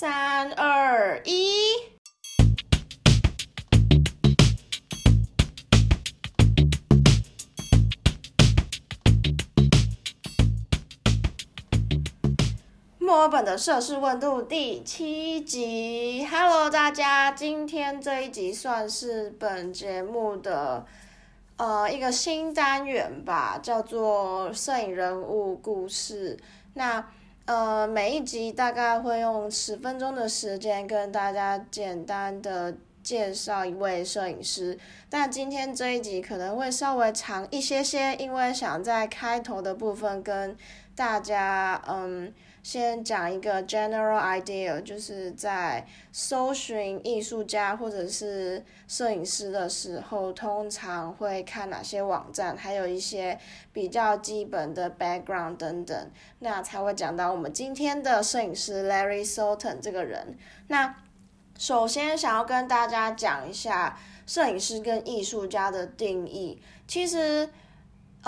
三二一，墨尔本的摄氏温度第七集。Hello，大家，今天这一集算是本节目的呃一个新单元吧，叫做摄影人物故事。那呃，每一集大概会用十分钟的时间跟大家简单的介绍一位摄影师，但今天这一集可能会稍微长一些些，因为想在开头的部分跟大家嗯。先讲一个 general idea，就是在搜寻艺术家或者是摄影师的时候，通常会看哪些网站，还有一些比较基本的 background 等等，那才会讲到我们今天的摄影师 Larry Sultan 这个人。那首先想要跟大家讲一下摄影师跟艺术家的定义，其实。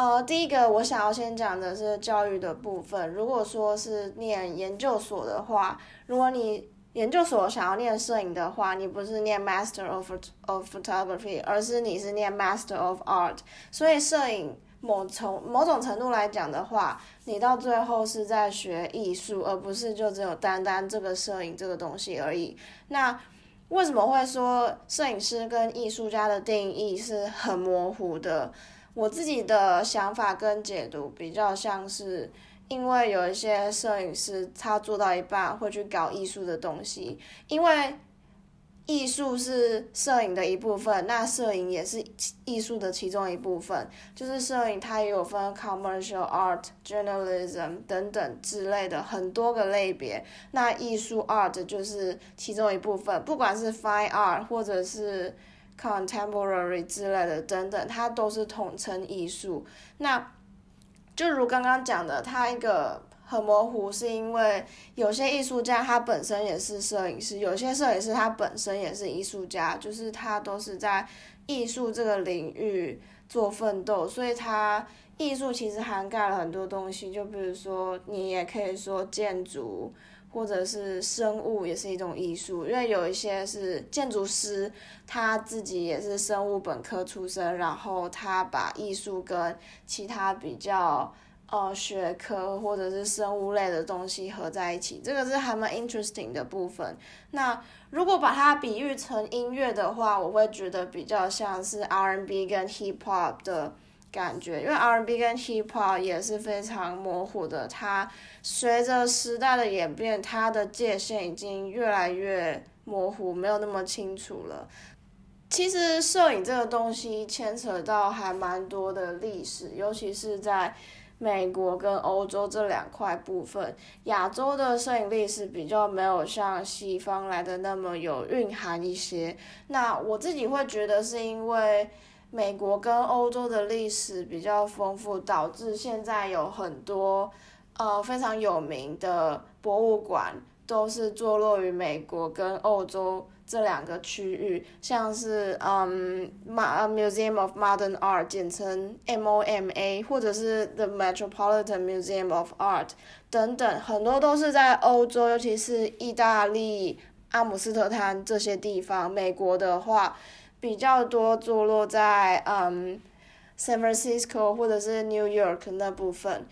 呃，第一个我想要先讲的是教育的部分。如果说是念研究所的话，如果你研究所想要念摄影的话，你不是念 Master of of Photography，而是你是念 Master of Art。所以摄影某从某种程度来讲的话，你到最后是在学艺术，而不是就只有单单这个摄影这个东西而已。那为什么会说摄影师跟艺术家的定义是很模糊的？我自己的想法跟解读比较像是，因为有一些摄影师他做到一半会去搞艺术的东西，因为艺术是摄影的一部分，那摄影也是艺术的其中一部分。就是摄影它也有分 commercial art、journalism 等等之类的很多个类别，那艺术 art 就是其中一部分，不管是 fine art 或者是。Contemporary 之类的等等，它都是统称艺术。那就如刚刚讲的，它一个很模糊，是因为有些艺术家他本身也是摄影师，有些摄影师他本身也是艺术家，就是他都是在艺术这个领域做奋斗，所以他艺术其实涵盖了很多东西。就比如说，你也可以说建筑。或者是生物也是一种艺术，因为有一些是建筑师，他自己也是生物本科出身，然后他把艺术跟其他比较呃学科或者是生物类的东西合在一起，这个是还蛮 interesting 的部分。那如果把它比喻成音乐的话，我会觉得比较像是 R&B 跟 Hip Hop 的。感觉，因为 R&B 跟 Hip Hop 也是非常模糊的，它随着时代的演变，它的界限已经越来越模糊，没有那么清楚了。其实摄影这个东西牵扯到还蛮多的历史，尤其是在美国跟欧洲这两块部分，亚洲的摄影历史比较没有像西方来的那么有蕴含一些。那我自己会觉得是因为。美国跟欧洲的历史比较丰富，导致现在有很多呃非常有名的博物馆都是坐落于美国跟欧洲这两个区域，像是嗯马 Museum of Modern Art，简称 MoMA，或者是 The Metropolitan Museum of Art 等等，很多都是在欧洲，尤其是意大利、阿姆斯特丹这些地方。美国的话。比较多坐落在嗯，San Francisco 或者是 New York 那部分，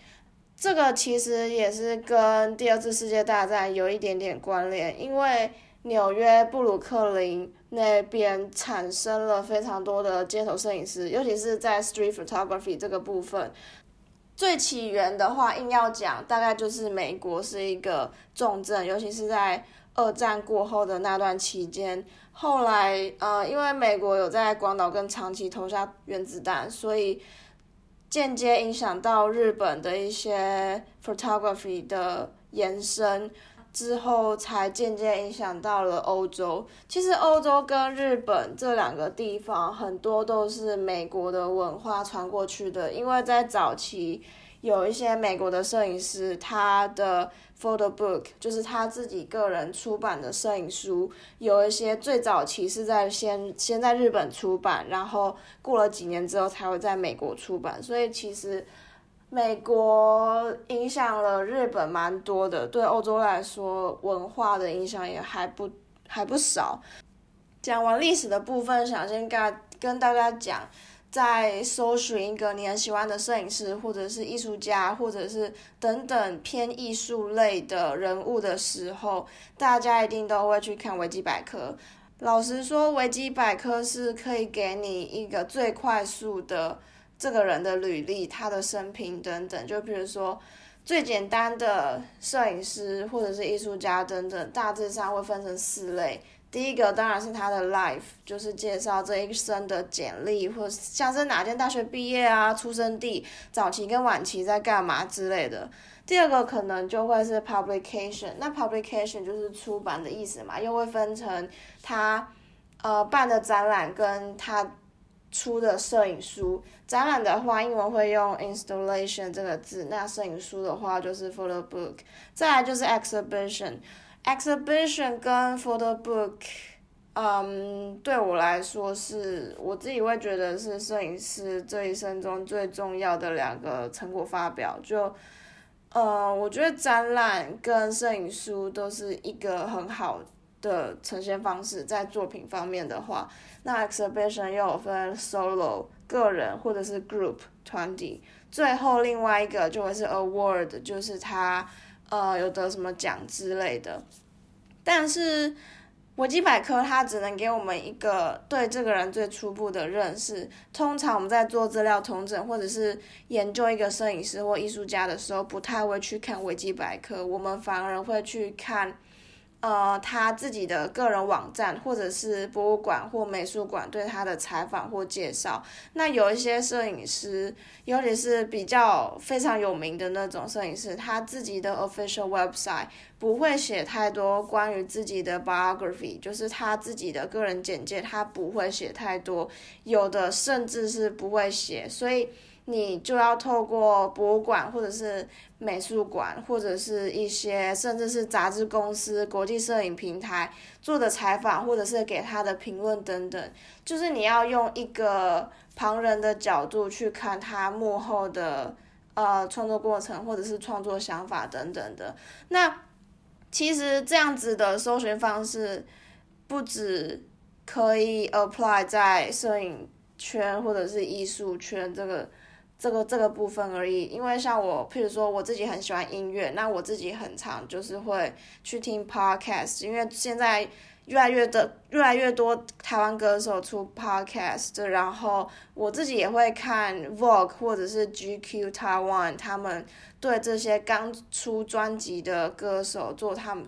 这个其实也是跟第二次世界大战有一点点关联，因为纽约布鲁克林那边产生了非常多的街头摄影师，尤其是在 Street Photography 这个部分，最起源的话硬要讲，大概就是美国是一个重镇，尤其是在。二战过后的那段期间，后来呃，因为美国有在广岛跟长崎投下原子弹，所以间接影响到日本的一些 photography 的延伸，之后才渐渐影响到了欧洲。其实欧洲跟日本这两个地方，很多都是美国的文化传过去的，因为在早期。有一些美国的摄影师，他的 photo book 就是他自己个人出版的摄影书，有一些最早期是在先先在日本出版，然后过了几年之后才会在美国出版。所以其实，美国影响了日本蛮多的，对欧洲来说，文化的影响也还不还不少。讲完历史的部分，想先跟跟大家讲，在搜寻一个你很喜欢的摄影师，或者是艺术家，或者是等等偏艺术类的人物的时候，大家一定都会去看维基百科。老实说，维基百科是可以给你一个最快速的。这个人的履历、他的生平等等，就比如说最简单的摄影师或者是艺术家等等，大致上会分成四类。第一个当然是他的 life，就是介绍这一生的简历，或像是哪间大学毕业啊、出生地、早期跟晚期在干嘛之类的。第二个可能就会是 publication，那 publication 就是出版的意思嘛，又会分成他呃办的展览跟他。出的摄影书展览的话，英文会用 installation 这个字，那摄影书的话就是 photo book。再来就是 exhibition，exhibition 跟 photo book，嗯，对我来说是我自己会觉得是摄影师这一生中最重要的两个成果发表。就，呃，我觉得展览跟摄影书都是一个很好的呈现方式，在作品方面的话。那 exhibition 又有分 solo 个人或者是 group 团体，最后另外一个就会是 award，就是他呃有得什么奖之类的。但是维基百科它只能给我们一个对这个人最初步的认识。通常我们在做资料统整或者是研究一个摄影师或艺术家的时候，不太会去看维基百科，我们反而会去看。呃，他自己的个人网站，或者是博物馆或美术馆对他的采访或介绍。那有一些摄影师，尤其是比较非常有名的那种摄影师，他自己的 official website 不会写太多关于自己的 biography，就是他自己的个人简介，他不会写太多，有的甚至是不会写，所以。你就要透过博物馆或者是美术馆，或者是一些甚至是杂志公司、国际摄影平台做的采访，或者是给他的评论等等，就是你要用一个旁人的角度去看他幕后的呃创作过程，或者是创作想法等等的。那其实这样子的搜寻方式，不止可以 apply 在摄影圈或者是艺术圈这个。这个这个部分而已，因为像我，譬如说我自己很喜欢音乐，那我自己很常就是会去听 podcast，因为现在越来越的越来越多台湾歌手出 podcast，然后我自己也会看 Vogue 或者是 GQ Taiwan，他们对这些刚出专辑的歌手做他们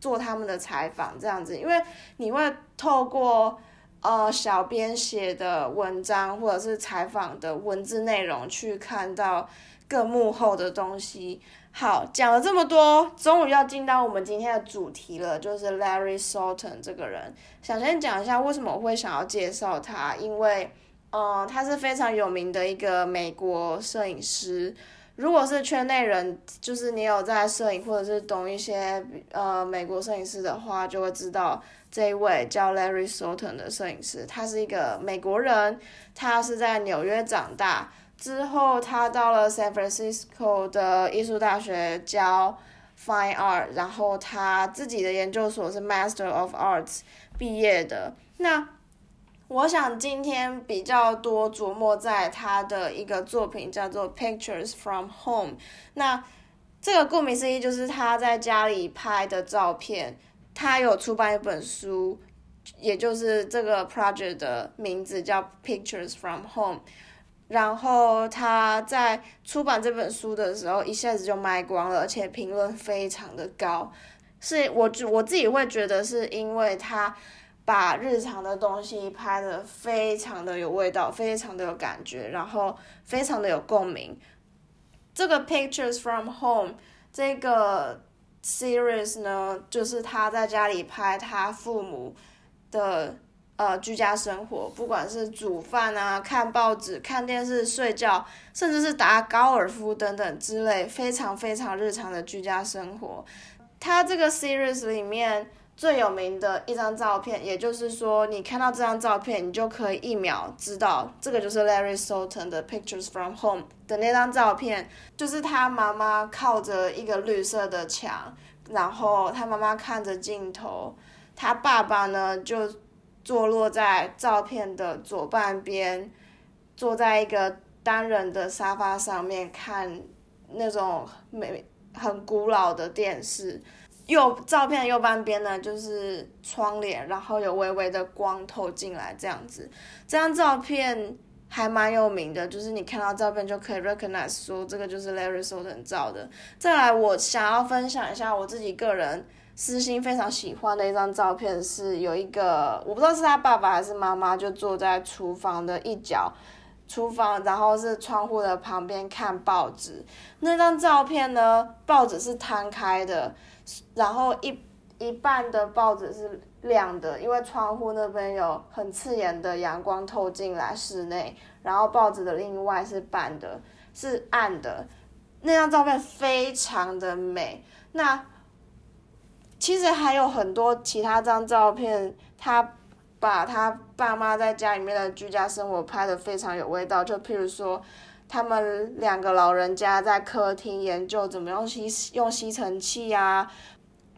做他们的采访这样子，因为你会透过。呃，小编写的文章或者是采访的文字内容，去看到更幕后的东西。好，讲了这么多，终于要进到我们今天的主题了，就是 Larry Sultan 这个人。想先讲一下为什么我会想要介绍他，因为，呃，他是非常有名的一个美国摄影师。如果是圈内人，就是你有在摄影或者是懂一些呃美国摄影师的话，就会知道这一位叫 Larry Sultan 的摄影师，他是一个美国人，他是在纽约长大，之后他到了 San Francisco 的艺术大学教 Fine Art，然后他自己的研究所是 Master of Arts 毕业的，那。我想今天比较多琢磨在他的一个作品叫做《Pictures from Home》。那这个顾名思义就是他在家里拍的照片。他有出版一本书，也就是这个 project 的名字叫《Pictures from Home》。然后他在出版这本书的时候，一下子就卖光了，而且评论非常的高。是我我自己会觉得是因为他。把日常的东西拍的非常的有味道，非常的有感觉，然后非常的有共鸣。这个 Pictures from Home 这个 series 呢，就是他在家里拍他父母的呃居家生活，不管是煮饭啊、看报纸、看电视、睡觉，甚至是打高尔夫等等之类，非常非常日常的居家生活。他这个 series 里面。最有名的一张照片，也就是说，你看到这张照片，你就可以一秒知道这个就是 Larry Sultan 的 Pictures from Home 的那张照片，就是他妈妈靠着一个绿色的墙，然后他妈妈看着镜头，他爸爸呢就坐落在照片的左半边，坐在一个单人的沙发上面看那种美很古老的电视。右照片右半边呢，就是窗帘，然后有微微的光透进来，这样子。这张照片还蛮有名的，就是你看到照片就可以 recognize 说这个就是 Larry Sultan 照的。再来，我想要分享一下我自己个人私心非常喜欢的一张照片，是有一个我不知道是他爸爸还是妈妈，就坐在厨房的一角，厨房然后是窗户的旁边看报纸。那张照片。呢，报纸是摊开的。然后一一半的报纸是亮的，因为窗户那边有很刺眼的阳光透进来室内。然后报纸的另外是半的，是暗的。那张照片非常的美。那其实还有很多其他张照片，他把他爸妈在家里面的居家生活拍的非常有味道。就譬如说，他们两个老人家在客厅研究怎么用吸用吸尘器啊。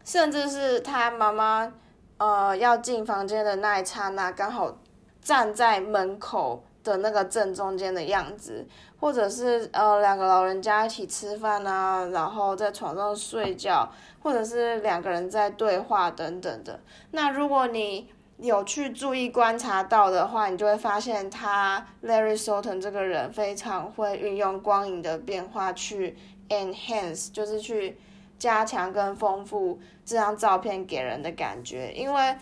甚至是他妈妈，呃，要进房间的那一刹那，刚好站在门口的那个正中间的样子，或者是呃两个老人家一起吃饭啊，然后在床上睡觉，或者是两个人在对话等等的。那如果你有去注意观察到的话，你就会发现他 Larry Sultan 这个人非常会运用光影的变化去 enhance，就是去。加强跟丰富这张照片给人的感觉，因为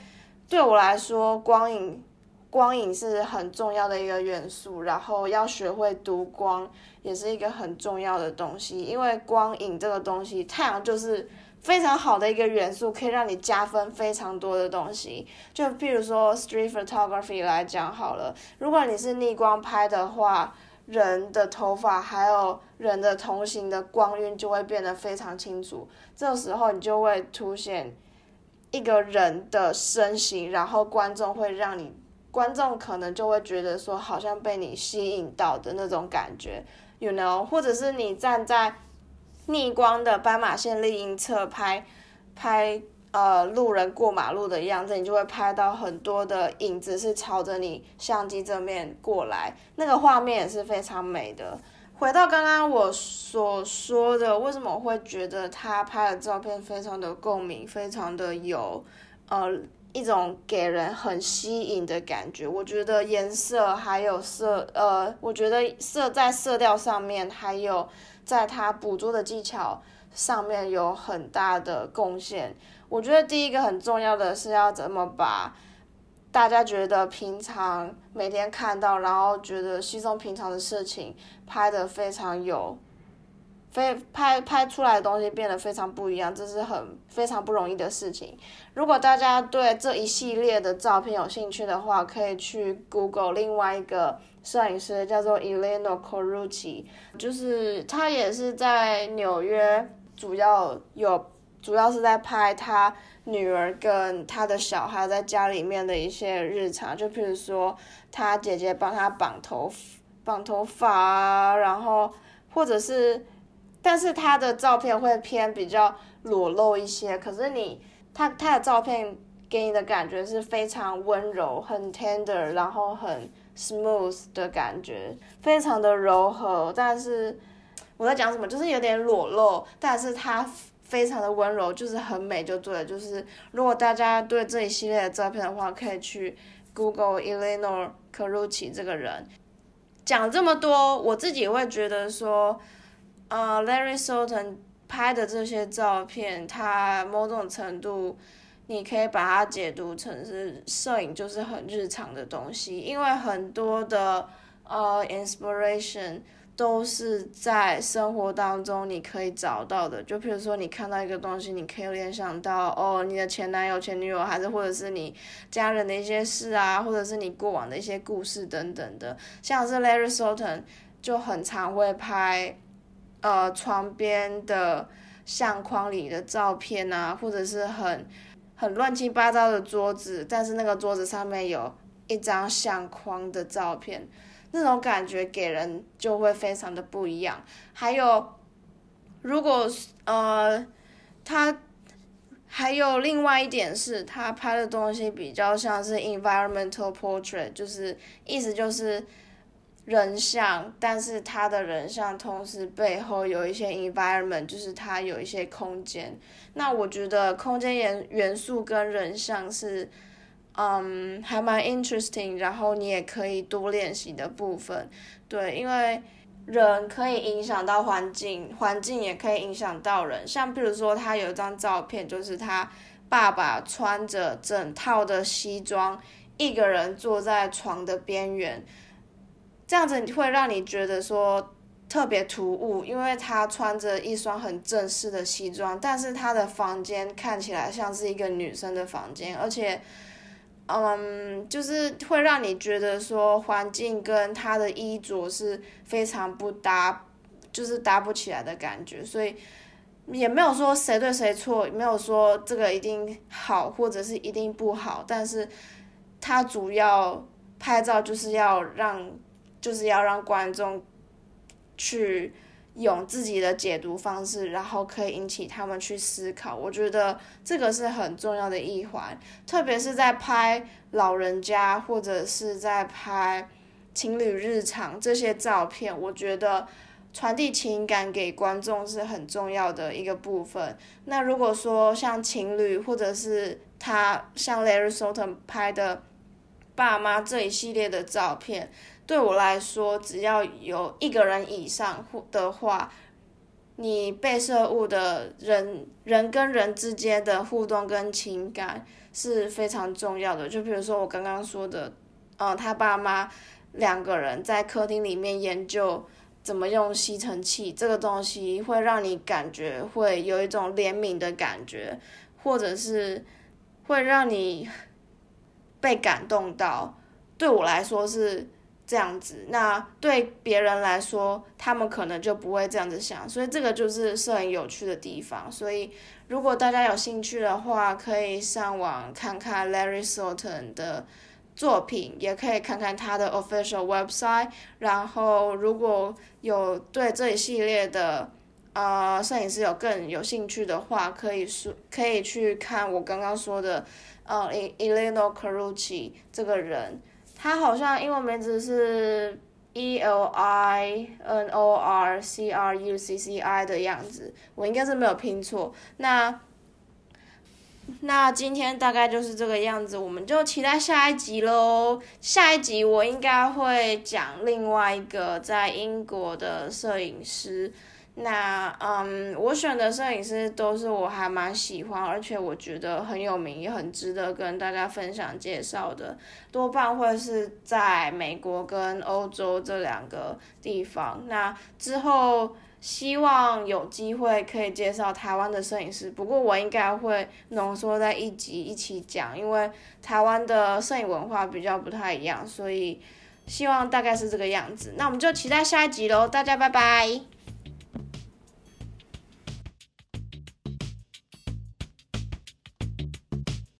对我来说，光影光影是很重要的一个元素，然后要学会读光也是一个很重要的东西。因为光影这个东西，太阳就是非常好的一个元素，可以让你加分非常多的东西。就譬如说 street photography 来讲好了，如果你是逆光拍的话。人的头发还有人的同行的光晕就会变得非常清楚，这时候你就会凸显一个人的身形，然后观众会让你，观众可能就会觉得说好像被你吸引到的那种感觉，you know，或者是你站在逆光的斑马线另一侧拍拍。呃，路人过马路的样子，你就会拍到很多的影子是朝着你相机正面过来，那个画面也是非常美的。回到刚刚我所说的，为什么我会觉得他拍的照片非常的共鸣，非常的有呃一种给人很吸引的感觉？我觉得颜色还有色，呃，我觉得色在色调上面，还有在他捕捉的技巧上面有很大的贡献。我觉得第一个很重要的是要怎么把大家觉得平常每天看到，然后觉得稀松平常的事情拍的非常有，非拍拍出来的东西变得非常不一样，这是很非常不容易的事情。如果大家对这一系列的照片有兴趣的话，可以去 Google 另外一个摄影师叫做 Eleno Corucci，就是他也是在纽约主要有。主要是在拍他女儿跟他的小孩在家里面的一些日常，就譬如说他姐姐帮他绑头绑头发啊，然后或者是，但是他的照片会偏比较裸露一些，可是你他他的照片给你的感觉是非常温柔、很 tender，然后很 smooth 的感觉，非常的柔和，但是我在讲什么，就是有点裸露，但是他。非常的温柔，就是很美就对了。就是如果大家对这一系列的照片的话，可以去 Google Eleanor Carucci 这个人。讲这么多，我自己会觉得说，呃，Larry Sultan 拍的这些照片，他某种程度，你可以把它解读成是摄影就是很日常的东西，因为很多的呃 inspiration。都是在生活当中你可以找到的，就比如说你看到一个东西，你可以联想到哦，你的前男友、前女友，还是或者是你家人的一些事啊，或者是你过往的一些故事等等的。像是 Larry Sultan 就很常会拍，呃，床边的相框里的照片啊，或者是很很乱七八糟的桌子，但是那个桌子上面有一张相框的照片，那种感觉给人就会非常的不一样。还有，如果呃，他还有另外一点是，他拍的东西比较像是 environmental portrait，就是意思就是人像，但是他的人像同时背后有一些 environment，就是他有一些空间。那我觉得空间元元素跟人像是，嗯，还蛮 interesting，然后你也可以多练习的部分。对，因为人可以影响到环境，环境也可以影响到人。像比如说，他有一张照片，就是他爸爸穿着整套的西装，一个人坐在床的边缘，这样子会让你觉得说。特别突兀，因为他穿着一双很正式的西装，但是他的房间看起来像是一个女生的房间，而且，嗯，就是会让你觉得说环境跟他的衣着是非常不搭，就是搭不起来的感觉，所以也没有说谁对谁错，没有说这个一定好或者是一定不好，但是他主要拍照就是要让，就是要让观众。去用自己的解读方式，然后可以引起他们去思考。我觉得这个是很重要的一环，特别是在拍老人家或者是在拍情侣日常这些照片，我觉得传递情感给观众是很重要的一个部分。那如果说像情侣，或者是他像 Larry Sultan 拍的爸妈这一系列的照片。对我来说，只要有一个人以上或的话，你被摄物的人人跟人之间的互动跟情感是非常重要的。就比如说我刚刚说的，嗯，他爸妈两个人在客厅里面研究怎么用吸尘器，这个东西会让你感觉会有一种怜悯的感觉，或者是会让你 被感动到。对我来说是。这样子，那对别人来说，他们可能就不会这样子想，所以这个就是摄影有趣的地方。所以，如果大家有兴趣的话，可以上网看看 Larry Sultan 的作品，也可以看看他的 official website。然后，如果有对这一系列的呃摄影师有更有兴趣的话，可以说可以去看我刚刚说的呃 Eleno Carucci 这个人。他好像英文名字是 E L I N O R C R U C C I 的样子，我应该是没有拼错。那那今天大概就是这个样子，我们就期待下一集喽。下一集我应该会讲另外一个在英国的摄影师。那嗯，我选的摄影师都是我还蛮喜欢，而且我觉得很有名，也很值得跟大家分享介绍的，多半会是在美国跟欧洲这两个地方。那之后希望有机会可以介绍台湾的摄影师，不过我应该会浓缩在一集一起讲，因为台湾的摄影文化比较不太一样，所以希望大概是这个样子。那我们就期待下一集喽，大家拜拜。